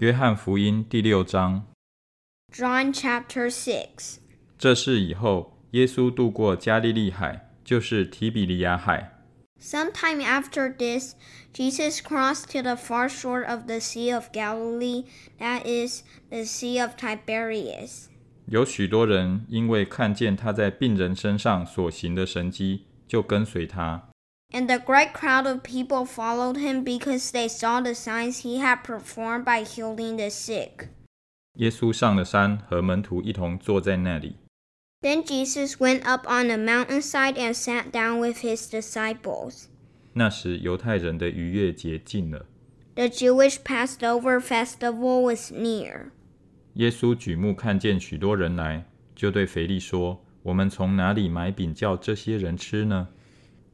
约翰福音第六章。John chapter Six） 这是以后，耶稣渡过加利利海，就是提比利亚海。Sometime after this, Jesus crossed to the far shore of the Sea of Galilee, that is, the Sea of Tiberias. 有许多人因为看见他在病人身上所行的神迹，就跟随他。And a great crowd of people followed him because they saw the signs he had performed by healing the sick. 耶稣上了山，和门徒一同坐在那里。 Then Jesus went up on a mountainside and sat down with his disciples. 那时，犹太人的逾越节近了。 The Jewish Passover festival was near. 耶稣举目看见许多人来，就对腓力说：“我们从哪里买饼叫这些人吃呢？”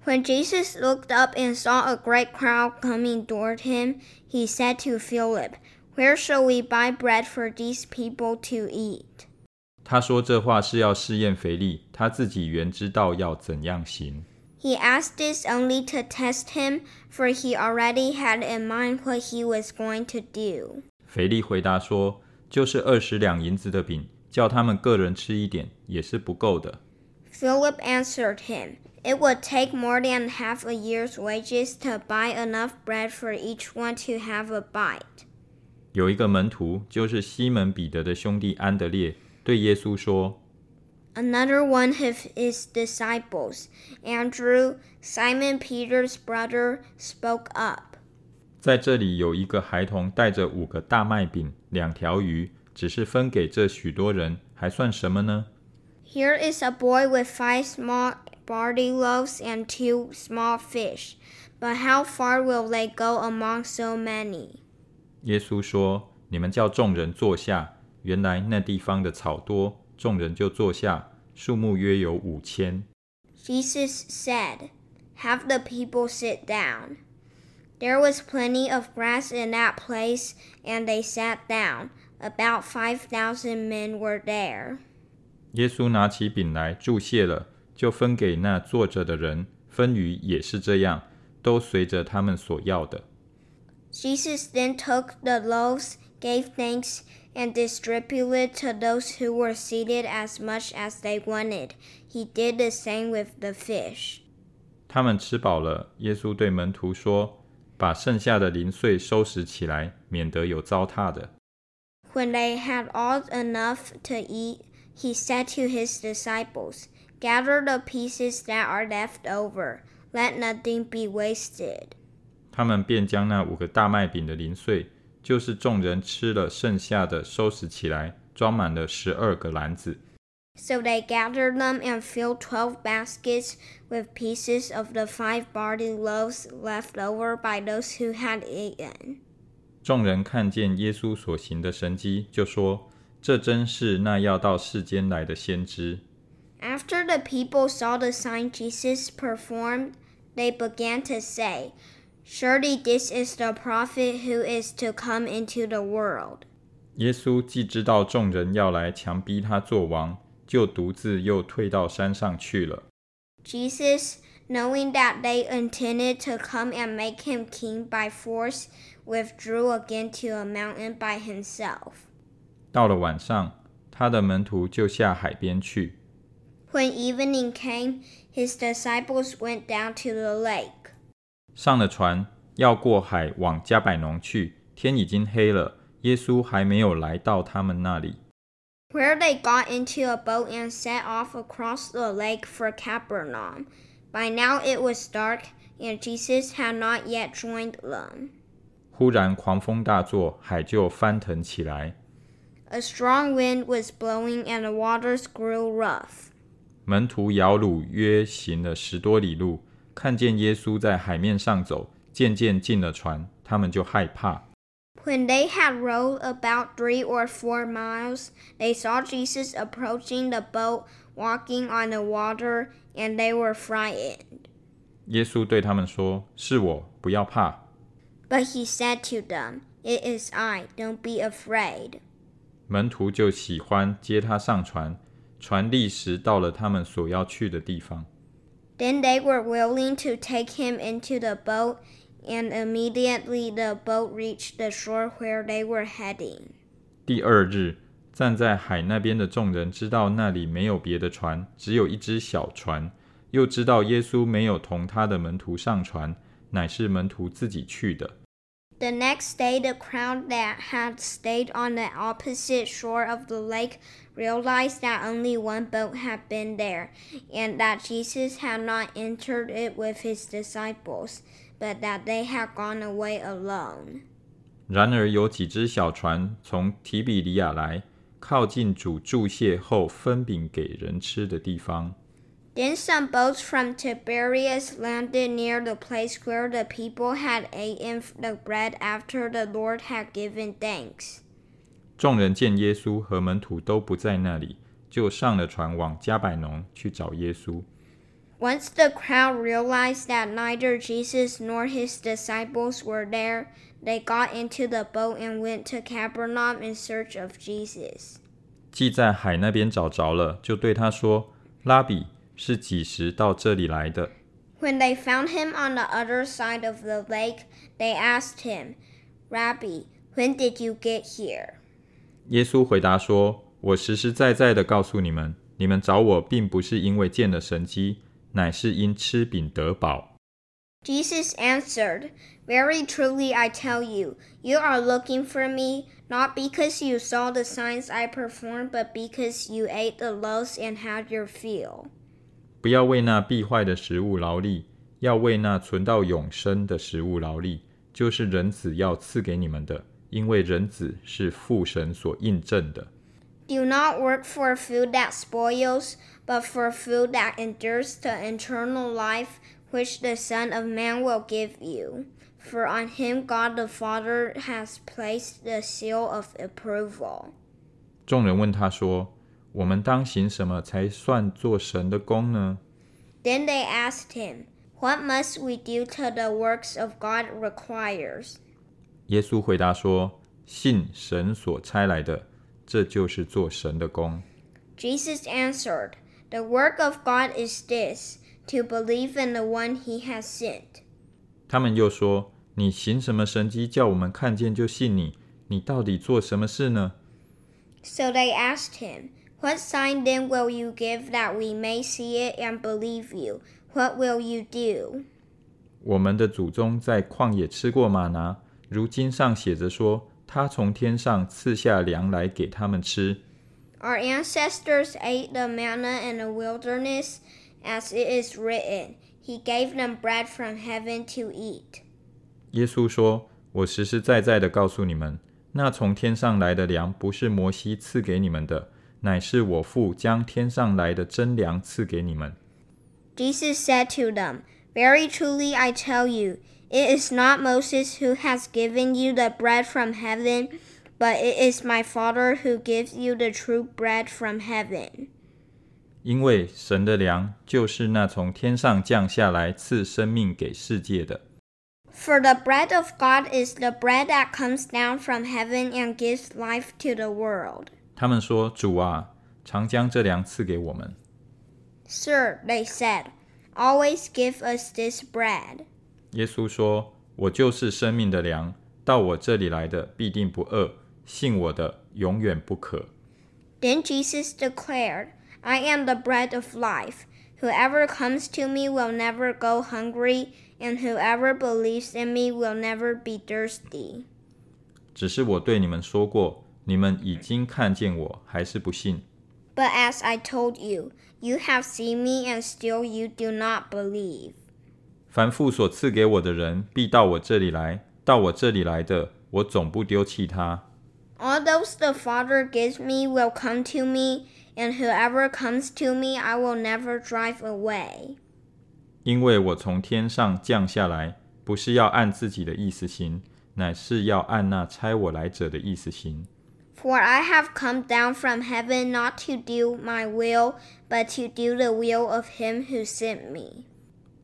When Jesus looked up and saw a great crowd coming toward him, he said to Philip, Where shall we buy bread for these people to eat? 他说这话是要试验腓力，他自己原知道要怎样行。 He asked this only to test him, for he already had in mind what he was going to do. 腓力回答说：“就是二十两银子的饼，叫他们个人吃一点，也是不够的。” Philip answered him, It would take more than half a year's wages to buy enough bread for each one to have a bite. 有一个门徒，就是西门彼得的兄弟安德烈，对耶稣说 Another one of his disciples, Andrew, Simon Peter's brother, spoke up.：“ 在这里有一个孩童带着五个大麦饼、两条鱼，只是分给这许多人，还算什么呢？ Here is a boy with five small barley loaves and two small fish, but how far will they go among so many? 耶稣说：“你们叫众人坐下。”原来那地方的草多，众人就坐下，数目约有五千。 Jesus said, Have the people sit down. There was plenty of grass in that place, and they sat down. About 5,000 men were there. 耶稣拿起饼来注谢了， 就分给那坐着的人。分鱼也是这样，都随着他们所要的。 Jesus then took the loaves, gave thanks, and distributed to those who were seated as much as they wanted. He did the same with the fish. 他们吃饱了，耶稣对门徒说：“把剩下的零碎收拾起来，免得有糟蹋的。” When they had all enough to eat, he said to his disciples, Gather the pieces that are left over. Let nothing be wasted. 他们便将那五个大麦饼的零碎，就是众人吃了剩下的，收拾起来，装满了十二个篮子。 So they gathered them and filled twelve baskets with pieces of the five barley loaves left over by those who had eaten. 众人看见耶稣所行的神迹，就说：“这真是那要到世间来的先知。” After the people saw the sign Jesus performed, they began to say, Surely this is the prophet who is to come into the world. 耶稣既知道众人要来强逼他做王，就独自又退到山上去了。 Jesus, knowing that they intended to come and make him king by force, withdrew again to a mountain by himself. 到了晚上，他的门徒就下海边去。 When evening came, his disciples went down to the lake. 上了船，要过海往加百农去。天已经黑了，耶稣还没有来到他们那里。 Where they got into a boat and set off across the lake for Capernaum. By now it was dark, and Jesus had not yet joined them. 忽然狂风大作，海就翻腾起来。 A strong wind was blowing, and the waters grew rough. 门徒摇橹约行了十多里路，看见耶稣在海面上走，渐渐进了船，他们就害怕。When they had rowed about three or four miles, they saw Jesus approaching the boat, walking on the water, and they were frightened. 耶稣对他们说：“是我，不要怕。But he said to them, It is I, don't be afraid. ”门徒就喜欢接他上船，船立时到了他们所要去的地方。Then they were willing to take him into the boat, and immediately the boat reached the shore where they were heading. 第二日，站在海那边的众人知道那里没有别的船，只有一只小船，又知道耶稣没有同他的门徒上船，乃是门徒自己去的。The next day, the crowd that had stayed on the opposite shore of the lake realized that only one boat had been there, and that Jesus had not entered it with his disciples, but that they had gone away alone. 然而有几只小船从提比里亚来，靠近主注谢后分饼给人吃的地方。 Then some boats from Tiberias landed near the place where the people had eaten the bread after the Lord had given thanks. 众人见耶稣和门徒都不在那里，就上了船往加百农去找耶稣。 Once the crowd realized that neither Jesus nor his disciples were there, they got into the boat and went to Capernaum in search of Jesus. 既在海那边找着了，就对他说：“拉比， 是几时到这里来的？” When they found him on the other side of the lake, they asked him, Rabbi, when did you get here? 耶稣回答说：“我实实在在的告诉你们，你们找我，并不是因为见了神迹，乃是因吃饼得饱。 Jesus answered, Very truly I tell you, you are looking for me, not because you saw the signs I performed, but because you ate the loaves and had your fill. 不要为那必坏的食物劳力，要为那存到永生的食物劳力，就是人子要赐给你们的，因为人子是父神所印证的。 Do not work for food that spoils, but for food that endures to eternal life, which the Son of Man will give you. For on him God the Father has placed the seal of approval. 众人问他说：“ 我们当行什么才算做神的功呢 Then they asked him, What must we do till the works of God requires? 耶稣回答说：“信神所差来的，这就是做神的功。 Jesus answered, The work of God is this, to believe in the one he has sent. ”他们又说：“你行什么神迹，叫我们看见就信你？你到底做什么事呢？” So they asked him, What sign then will you give that we may see it and believe you? What will you do? 我们的祖宗在旷野吃过玛拿，如经上写着说，他从天上赐下粮来给他们吃。 Our ancestors ate the manna in the wilderness, as it is written, He gave them bread from heaven to eat. 耶稣说：“我实实在在的告诉你们，那从天上来的粮，不是摩西赐给你们的， ” 乃是我父将天上来的真粮赐给你们。” Jesus said to them, Very truly I tell you, it is not Moses who has given you the bread from heaven, but it is my Father who gives you the true bread from heaven. 因为神的粮就是那从天上降下来赐生命给世界的。 For the bread of God is the bread that comes down from heaven and gives life to the world. 他们说：“主啊，常将这粮赐给我们。 Sir, they said, always give us this bread. ”耶稣说：“我就是生命的粮，到我这里来的必定不饿，信我的永远不渴。 Then Jesus declared, I am the bread of life. Whoever comes to me will never go hungry, and whoever believes in me will never be thirsty. 只是我对你们说过， 你们已经看见我，还是不信。But as I told you, you have seen me, and still you do not believe. 凡父所赐给我的人，必到我这里来；到我这里来的，我总不丢弃他。All those the Father gives me will come to me, and whoever comes to me I will never drive away. 因为我从天上降下来，不是要按自己的意思行，乃是要按那差我来者的意思行。For I have come down from heaven not to do my will, but to do the will of him who sent me.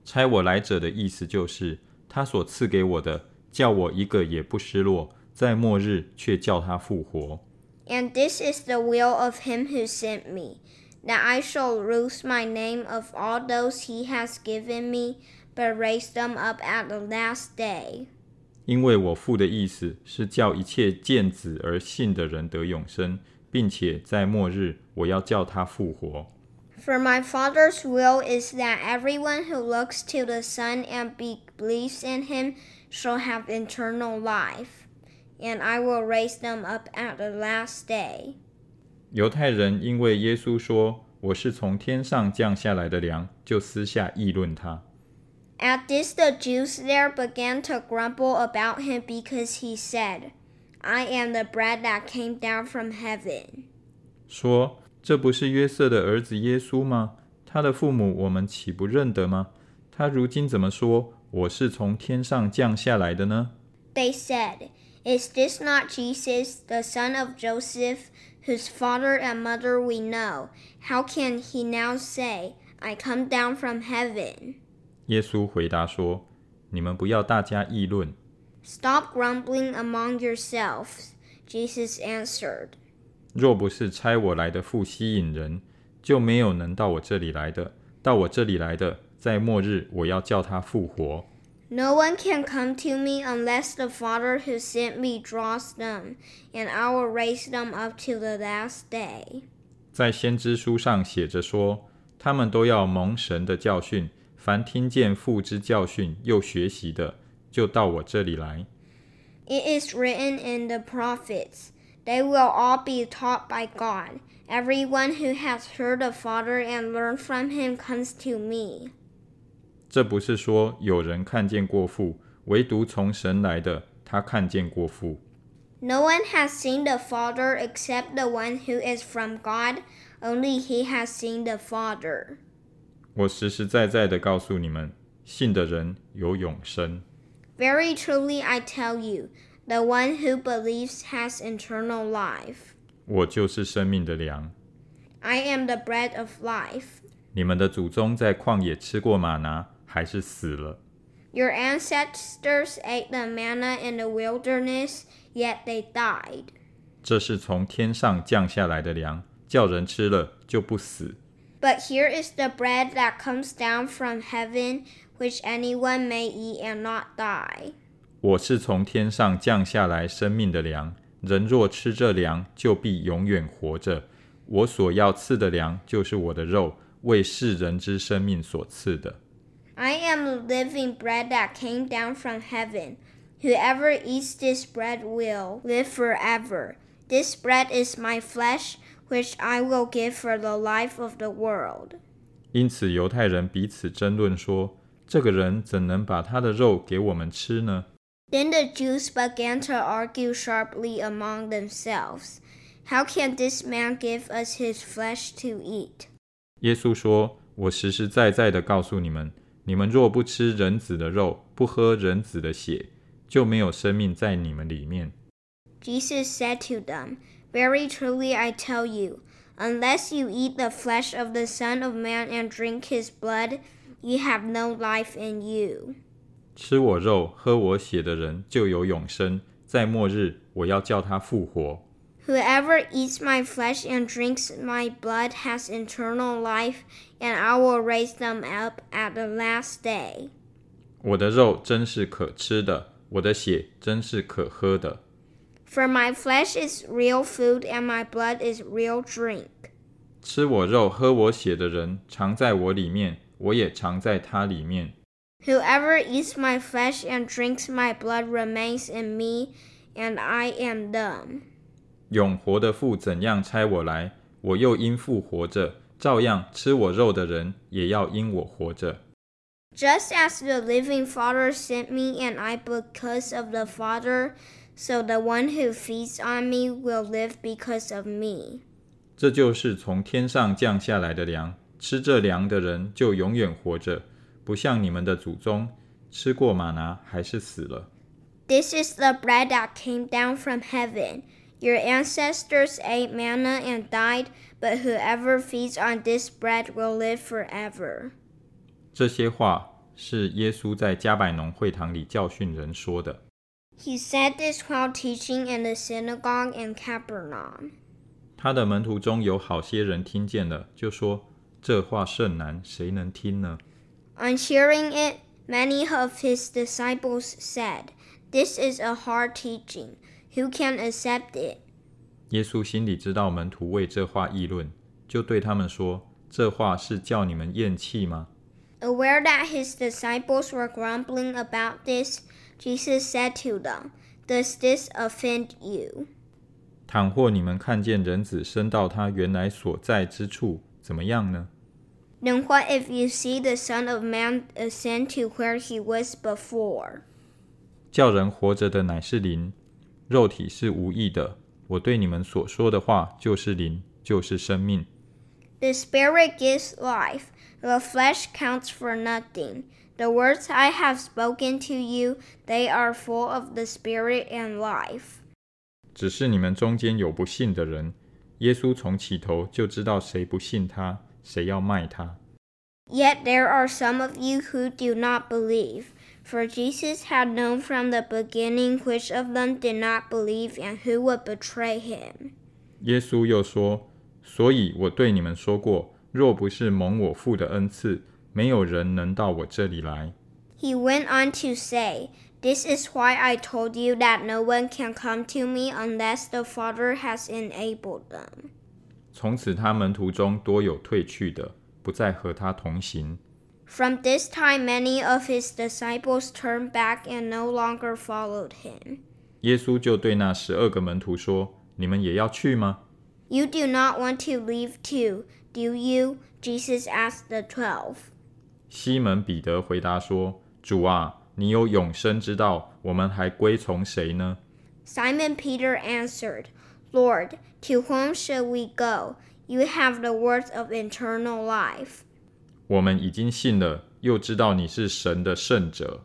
差我来者的意思就是，他所赐给我的，叫我一个也不失落，在末日却叫他复活。 And this is the will of him who sent me, that I shall lose my name of all those he has given me, but raise them up at the last day. 因为我父的意思是叫一切见子而信的人得永生，并且在末日我要叫他复活。For my Father's will is that everyone who looks to the Son and be- believes in him shall have eternal life, and I will raise them up at the last day. 犹太人因为耶稣说我是从天上降下来的粮，就私下议论他。At this, the Jews there began to grumble about him because he said, I am the bread that came down from heaven. 说：“这不是约瑟的儿子耶稣吗？他的父母我们岂不认得吗？他如今怎么说我是从天上降下来的呢？ They said, Is this not Jesus, the son of Joseph, whose father and mother we know? How can he now say, I come down from heaven? 耶稣回答说：“你们不要大家议论，Stop grumbling among yourselves, Jesus answered. 若不是差我来的父吸引人，就没有能到我这里来的。到我这里来的，在末日我要叫他复活。No one can come to me unless the Father who sent me draws them, and I will raise them up to the last day. 在先知书上写着说，他们都要蒙神的教训。凡听见父之教训又学习的，就到我这里来。 It is written in the prophets, they will all be taught by God. Everyone who has heard the Father and learned from him comes to me. 这不是说有人看见过父，唯独从神来的，他看见过父。 No one has seen the Father except the one who is from God. Only he has seen the Father. 我实实在在的告诉你们，信的人有永生。Very truly I tell you, the one who believes has eternal life. 我就是生命的粮。I am the bread of life. 你们的祖宗在旷野吃过玛拿，还是死了。Your ancestors ate the manna in the wilderness, yet they died. 这是从天上降下来的粮，叫人吃了就不死。But here is the bread that comes down from heaven, which anyone may eat and not die. 我是从天上降下来生命的粮，人若吃这粮，就必永远活着。我所要赐的粮，就是我的肉，为世人之生命所赐的。 I am the living bread that came down from heaven. Whoever eats this bread will live forever. This bread is my flesh, which I will give for the life of the world. 因此，犹太人彼此争论说：“这个人怎能把他的肉给我们吃呢？” Then the Jews began to argue sharply among themselves. How can this man give us his flesh to eat? 耶稣说：“我实实在在的告诉你们，你们若不吃人子的肉，不喝人子的血，就没有生命在你们里面。 Jesus said to them, Very truly I tell you, unless you eat the flesh of the Son of Man and drink his blood, you have no life in you. 吃我肉、喝我血的人就有永生，在末日我要叫他复活。 Whoever eats my flesh and drinks my blood has eternal life, and I will raise them up at the last day. 我的肉真是可吃的，我的血真是可喝的。 For my flesh is real food, and my blood is real drink. 吃我肉、喝我血的人常在我里面，我也常在他里面。 Whoever eats my flesh and drinks my blood remains in me, and I am them. 永活的父怎样差我来，我又因父活着，照样吃我肉的人也要因我活着。 Just as the living Father sent me, and I because of the Father, so the one who feeds on me will live because of me. 这就是从天上降下来的粮，吃这粮的人就永远活着，不像你们的祖宗吃过玛拿还是死了。 This is the bread that came down from heaven. Your ancestors ate manna and died, but whoever feeds on this bread will live forever. 这些话是耶稣在加百农会堂里教训人说的。 He said this while teaching in the synagogue in Capernaum. 他的门徒中有好些人听见了，就说：“这话甚难，谁能听呢 On hearing it, Many of his disciples said, This is a hard teaching. Who can accept it? 耶稣心里知道门徒为这话议论，就对他们说：“这话是叫你们厌弃吗？” Aware that his disciples were grumbling about this, Jesus said to them, Does this offend you? 倘或你们看见人子升到他原来所在之处，怎么样呢？ Then what if you see the Son of Man ascend to where he was before? 叫人活着的乃是灵，肉体是无益的。我对你们所说的话就是灵，就是生命。 The Spirit gives life, the flesh counts for nothing. The words I have spoken to you, they are full of the Spirit and life. 只是你们中间有不信的人，耶稣从起头就知道谁不信他，谁要卖他。 Yet there are some of you who do not believe. For Jesus had known from the beginning which of them did not believe and who would betray him. 耶稣又说：“所以我对你们说过，若不是蒙我父的恩赐， 没有人能到我这里来。 He went on to say, This is why I told you that no one can come to me unless the Father has enabled them. ”从此，他门徒中多有退去的，不再和他同行。 From this time, many of his disciples turned back and no longer followed him. 耶稣就对那十二个门徒说：“你们也要去吗？” You do not want to leave too, do you? Jesus asked the twelve. 西门彼得回答说：“主啊，你有永生之道，我们还归从谁呢？ Simon Peter answered, Lord, to whom shall we go? You have the words of eternal life. 我们已经信了，又知道你是神的圣者。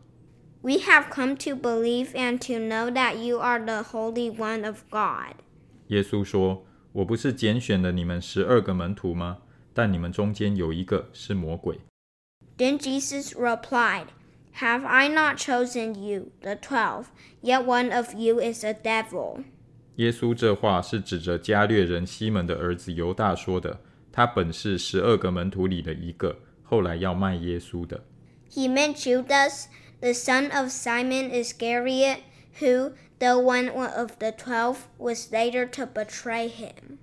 We have come to believe and to know that you are the Holy One of God. 耶稣说：“我不是拣选了你们十二个门徒吗？但你们中间有一个是魔鬼。” Then Jesus replied, Have I not chosen you, the twelve? Yet one of you is a devil. 耶稣这话是指着加略人西门的儿子犹大说的。他本是十二个门徒里的一个，后来要卖耶稣的。 He meant Judas, the son of Simon Iscariot, who, though one of the twelve, was later to betray him.